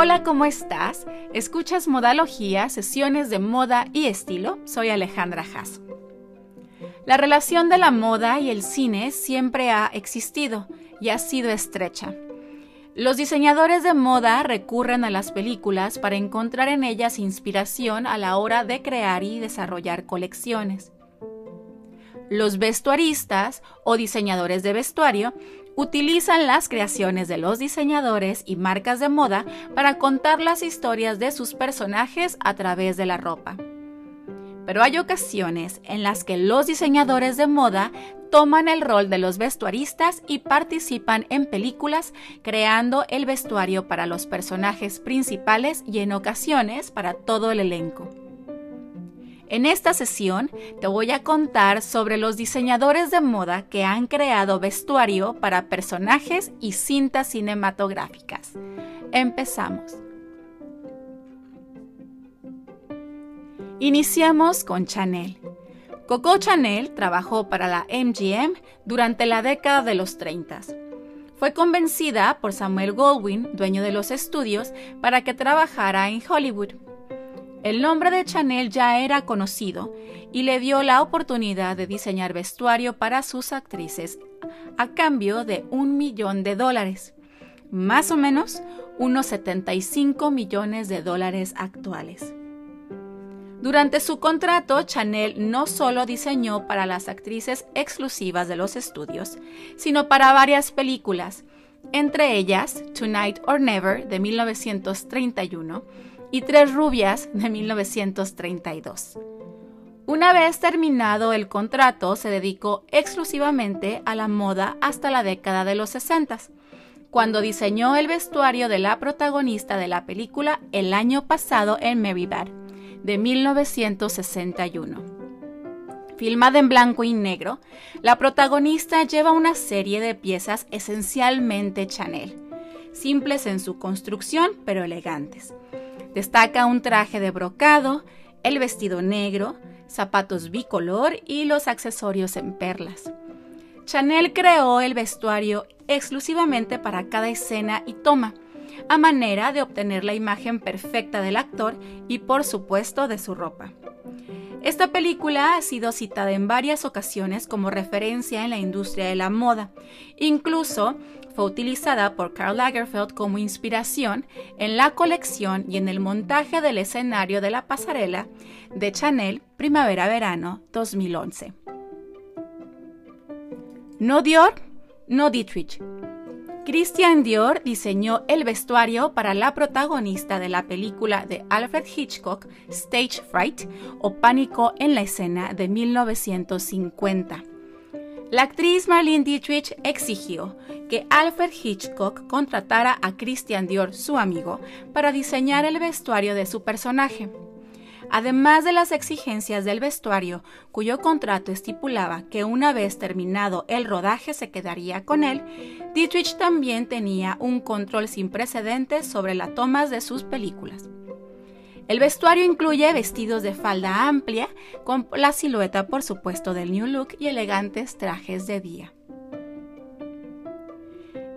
Hola, ¿cómo estás? ¿Escuchas Modalogía, sesiones de moda y estilo? Soy Alejandra Haas. La relación de la moda y el cine siempre ha existido y ha sido estrecha. Los diseñadores de moda recurren a las películas para encontrar en ellas inspiración a la hora de crear y desarrollar colecciones. Los vestuaristas o diseñadores de vestuario utilizan las creaciones de los diseñadores y marcas de moda para contar las historias de sus personajes a través de la ropa. Pero hay ocasiones en las que los diseñadores de moda toman el rol de los vestuaristas y participan en películas creando el vestuario para los personajes principales y en ocasiones para todo el elenco. En esta sesión te voy a contar sobre los diseñadores de moda que han creado vestuario para personajes y cintas cinematográficas. Empezamos. Iniciamos con Chanel. Coco Chanel trabajó para la MGM durante la década de los 30. Fue convencida por Samuel Goldwyn, dueño de los estudios, para que trabajara en Hollywood. El nombre de Chanel ya era conocido y le dio la oportunidad de diseñar vestuario para sus actrices a cambio de un millón de dólares, más o menos unos 75 millones de dólares actuales. Durante su contrato, Chanel no solo diseñó para las actrices exclusivas de los estudios, sino para varias películas, entre ellas Tonight or Never de 1931, y Tres Rubias de 1932. Una vez terminado el contrato, se dedicó exclusivamente a la moda hasta la década de los 60, cuando diseñó el vestuario de la protagonista de la película el año pasado en Mary de 1961. Filmada en blanco y negro, la protagonista lleva una serie de piezas esencialmente Chanel, simples en su construcción pero elegantes Destaca un traje de brocado, el vestido negro, zapatos bicolor y los accesorios en perlas. Chanel creó el vestuario exclusivamente para cada escena y toma, a manera de obtener la imagen perfecta del actor y por supuesto de su ropa. Esta película ha sido citada en varias ocasiones como referencia en la industria de la moda. Incluso fue utilizada por Karl Lagerfeld como inspiración en la colección y en el montaje del escenario de la pasarela de Chanel Primavera-Verano 2011. No Dior, no Dietrich. Christian Dior diseñó el vestuario para la protagonista de la película de Alfred Hitchcock, Stage Fright o Pánico en la escena de 1950. La actriz Marlene Dietrich exigió que Alfred Hitchcock contratara a Christian Dior, su amigo, para diseñar el vestuario de su personaje. Además de las exigencias del vestuario, cuyo contrato estipulaba que una vez terminado el rodaje se quedaría con él, Dietrich también tenía un control sin precedentes sobre las tomas de sus películas. El vestuario incluye vestidos de falda amplia, con la silueta por supuesto del New Look y elegantes trajes de día.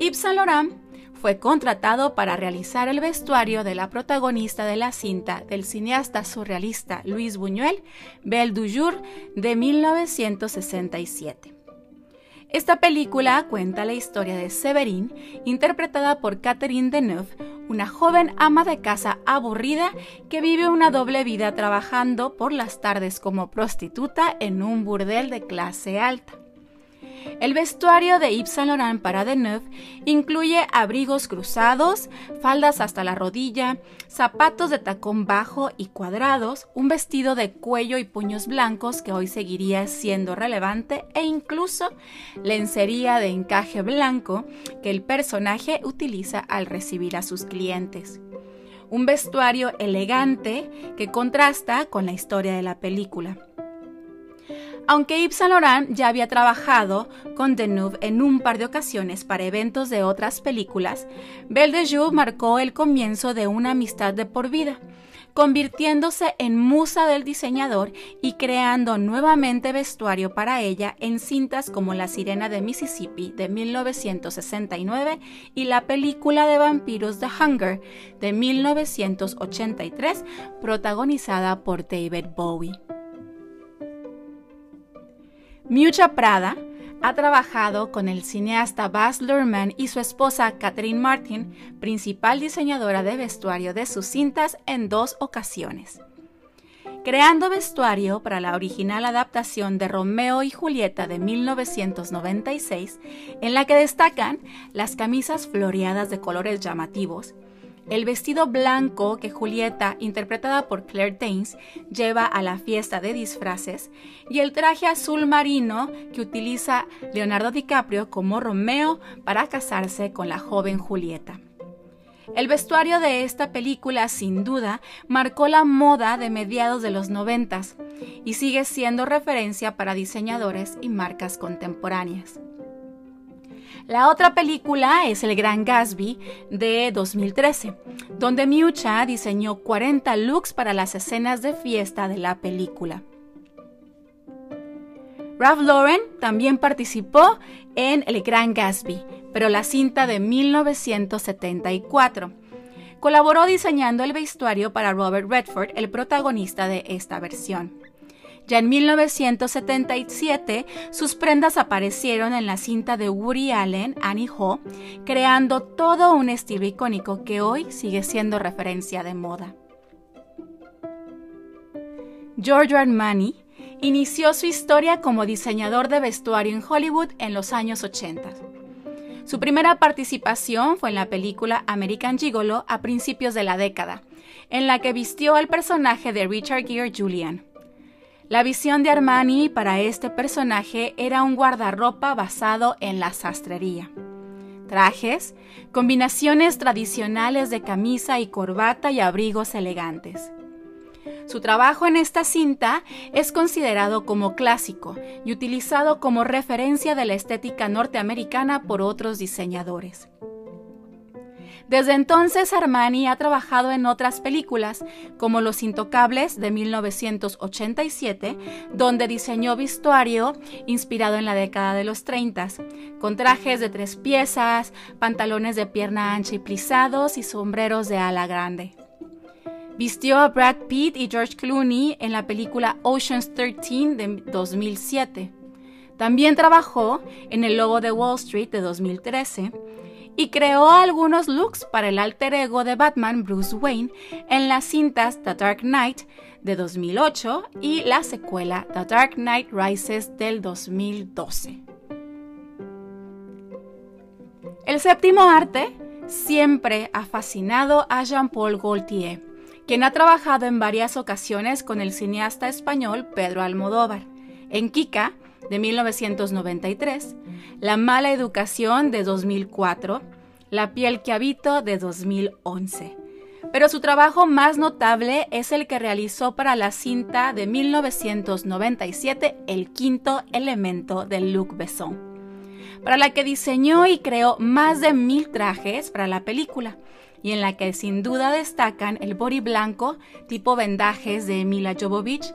Yves Laurent fue contratado para realizar el vestuario de la protagonista de la cinta del cineasta surrealista Luis Buñuel, Belle du Jour, de 1967. Esta película cuenta la historia de Severine, interpretada por Catherine Deneuve, una joven ama de casa aburrida que vive una doble vida trabajando por las tardes como prostituta en un burdel de clase alta. El vestuario de Yves Saint Laurent para Deneuve incluye abrigos cruzados, faldas hasta la rodilla, zapatos de tacón bajo y cuadrados, un vestido de cuello y puños blancos que hoy seguiría siendo relevante e incluso lencería de encaje blanco que el personaje utiliza al recibir a sus clientes un vestuario elegante que contrasta con la historia de la película. Aunque Yves Saint Laurent ya había trabajado con Deneuve en un par de ocasiones para eventos de otras películas, Belle de Jour marcó el comienzo de una amistad de por vida, convirtiéndose en musa del diseñador y creando nuevamente vestuario para ella en cintas como La Sirena de Mississippi de 1969 y la película de vampiros The Hunger de 1983, protagonizada por David Bowie. Miucha Prada ha trabajado con el cineasta Baz Luhrmann y su esposa Catherine Martin, principal diseñadora de vestuario de sus cintas, en dos ocasiones. Creando vestuario para la original adaptación de Romeo y Julieta de 1996, en la que destacan las camisas floreadas de colores llamativos, el vestido blanco que Julieta, interpretada por Claire Danes, lleva a la fiesta de disfraces y el traje azul marino que utiliza Leonardo DiCaprio como Romeo para casarse con la joven Julieta. El vestuario de esta película sin duda marcó la moda de mediados de los noventas y sigue siendo referencia para diseñadores y marcas contemporáneas. La otra película es El Gran Gatsby de 2013, donde Miucha diseñó 40 looks para las escenas de fiesta de la película. Ralph Lauren también participó en El Gran Gatsby, pero la cinta de 1974. Colaboró diseñando el vestuario para Robert Redford, el protagonista de esta versión. Ya en 1977, sus prendas aparecieron en la cinta de Woody Allen, Annie Hall, creando todo un estilo icónico que hoy sigue siendo referencia de moda. Giorgio Armani inició su historia como diseñador de vestuario en Hollywood en los años 80. Su primera participación fue en la película American Gigolo a principios de la década, en la que vistió al personaje de Richard Gere Julian. La visión de Armani para este personaje era un guardarropa basado en la sastrería. Trajes, combinaciones tradicionales de camisa y corbata y abrigos elegantes. Su trabajo en esta cinta es considerado como clásico y utilizado como referencia de la estética norteamericana por otros diseñadores. Desde entonces Armani ha trabajado en otras películas, como Los Intocables de 1987, donde diseñó vestuario inspirado en la década de los 30, con trajes de tres piezas, pantalones de pierna ancha y plisados y sombreros de ala grande. Vistió a Brad Pitt y George Clooney en la película Ocean's 13 de 2007. También trabajó en El Lobo de Wall Street de 2013 y creó algunos looks para el alter ego de Batman Bruce Wayne en las cintas The Dark Knight de 2008 y la secuela The Dark Knight Rises del 2012. El séptimo arte siempre ha fascinado a Jean-Paul Gaultier, quien ha trabajado en varias ocasiones con el cineasta español Pedro Almodóvar. En Kika, de 1993, La mala educación de 2004, La piel que habito de 2011. Pero su trabajo más notable es el que realizó para la cinta de 1997, El quinto elemento de Luc Besson, para la que diseñó y creó más de mil trajes para la película y en la que sin duda destacan el body blanco tipo vendajes de Mila Jovovich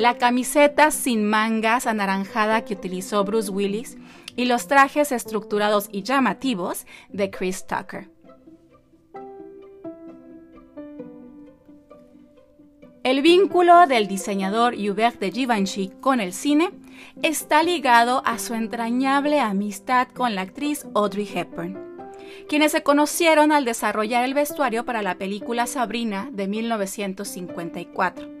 la camiseta sin mangas anaranjada que utilizó Bruce Willis y los trajes estructurados y llamativos de Chris Tucker. El vínculo del diseñador Hubert de Givenchy con el cine está ligado a su entrañable amistad con la actriz Audrey Hepburn, quienes se conocieron al desarrollar el vestuario para la película Sabrina de 1954.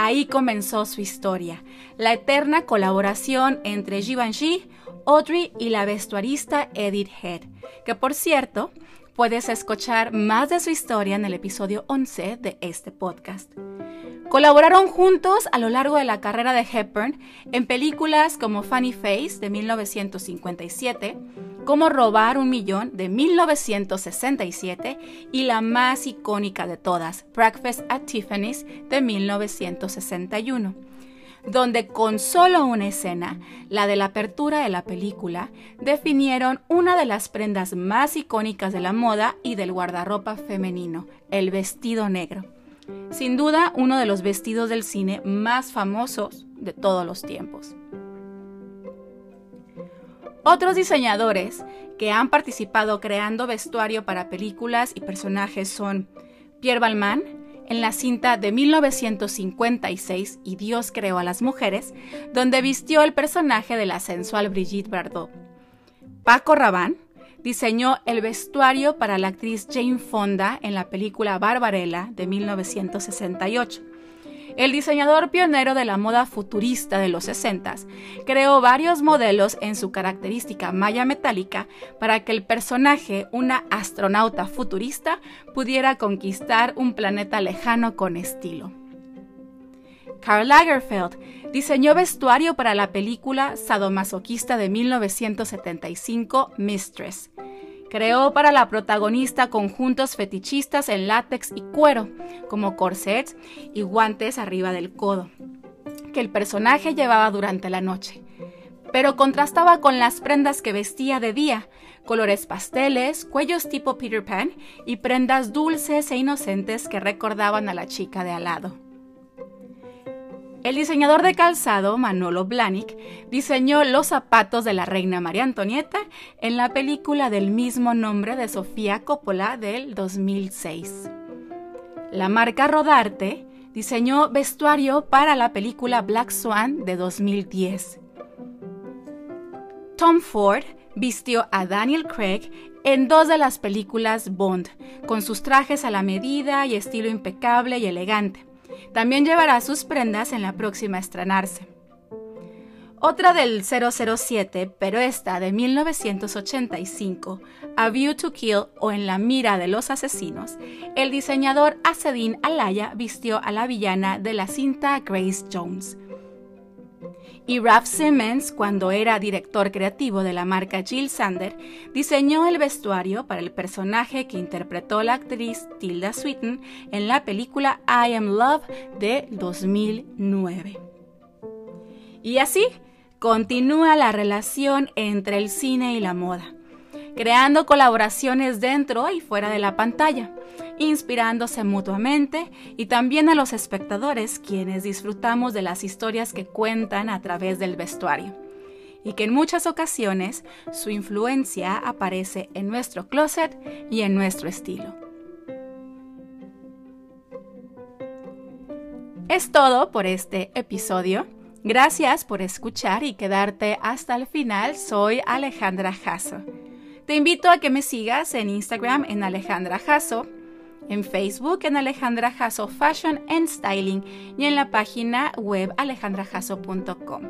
Ahí comenzó su historia, la eterna colaboración entre Givenchy, Audrey y la vestuarista Edith Head, que por cierto, puedes escuchar más de su historia en el episodio 11 de este podcast. Colaboraron juntos a lo largo de la carrera de Hepburn en películas como Funny Face de 1957, Cómo robar un millón de 1967 y la más icónica de todas, Breakfast at Tiffany's de 1961 donde con solo una escena, la de la apertura de la película, definieron una de las prendas más icónicas de la moda y del guardarropa femenino, el vestido negro Sin duda, uno de los vestidos del cine más famosos de todos los tiempos. Otros diseñadores que han participado creando vestuario para películas y personajes son Pierre Balmain, en la cinta de 1956 Y Dios creó a las mujeres, donde vistió el personaje de la sensual Brigitte Bardot. Paco Rabanne diseñó el vestuario para la actriz Jane Fonda en la película Barbarella de 1968. El diseñador pionero de la moda futurista de los 60 creó varios modelos en su característica malla metálica para que el personaje, una astronauta futurista, pudiera conquistar un planeta lejano con estilo. Karl Lagerfeld diseñó vestuario para la película sadomasoquista de 1975 Mistress. Creó para la protagonista conjuntos fetichistas en látex y cuero, como corsets y guantes arriba del codo, que el personaje llevaba durante la noche, pero contrastaba con las prendas que vestía de día, colores pasteles, cuellos tipo Peter Pan y prendas dulces e inocentes que recordaban a la chica de al lado. El diseñador de calzado, Manolo Blahnik, diseñó los zapatos de la reina María Antonieta en la película del mismo nombre de Sofía Coppola del 2006. La marca Rodarte diseñó vestuario para la película Black Swan de 2010. Tom Ford vistió a Daniel Craig en dos de las películas Bond, con sus trajes a la medida y estilo impecable y elegante. También llevará sus prendas en la próxima a estrenarse. Otra del 007, pero esta de 1985, A View to Kill o En la mira de los asesinos, el diseñador Asedin Alaya vistió a la villana de la cinta Grace Jones. Y Ralph Simmons, cuando era director creativo de la marca Jill Sander, diseñó el vestuario para el personaje que interpretó la actriz Tilda Swinton en la película I Am Love de 2009. Y así continúa la relación entre el cine y la moda creando colaboraciones dentro y fuera de la pantalla, inspirándose mutuamente y también a los espectadores quienes disfrutamos de las historias que cuentan a través del vestuario y que en muchas ocasiones su influencia aparece en nuestro closet y en nuestro estilo. Es todo por este episodio. Gracias por escuchar y quedarte hasta el final. Soy Alejandra Jasso. Te invito a que me sigas en Instagram en Alejandra Jasso, en Facebook en Alejandra Jasso Fashion and Styling y en la página web alejandrajasso.com.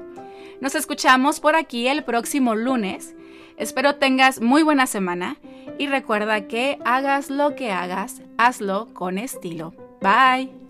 Nos escuchamos por aquí el próximo lunes. Espero tengas muy buena semana y recuerda que hagas lo que hagas, hazlo con estilo. Bye.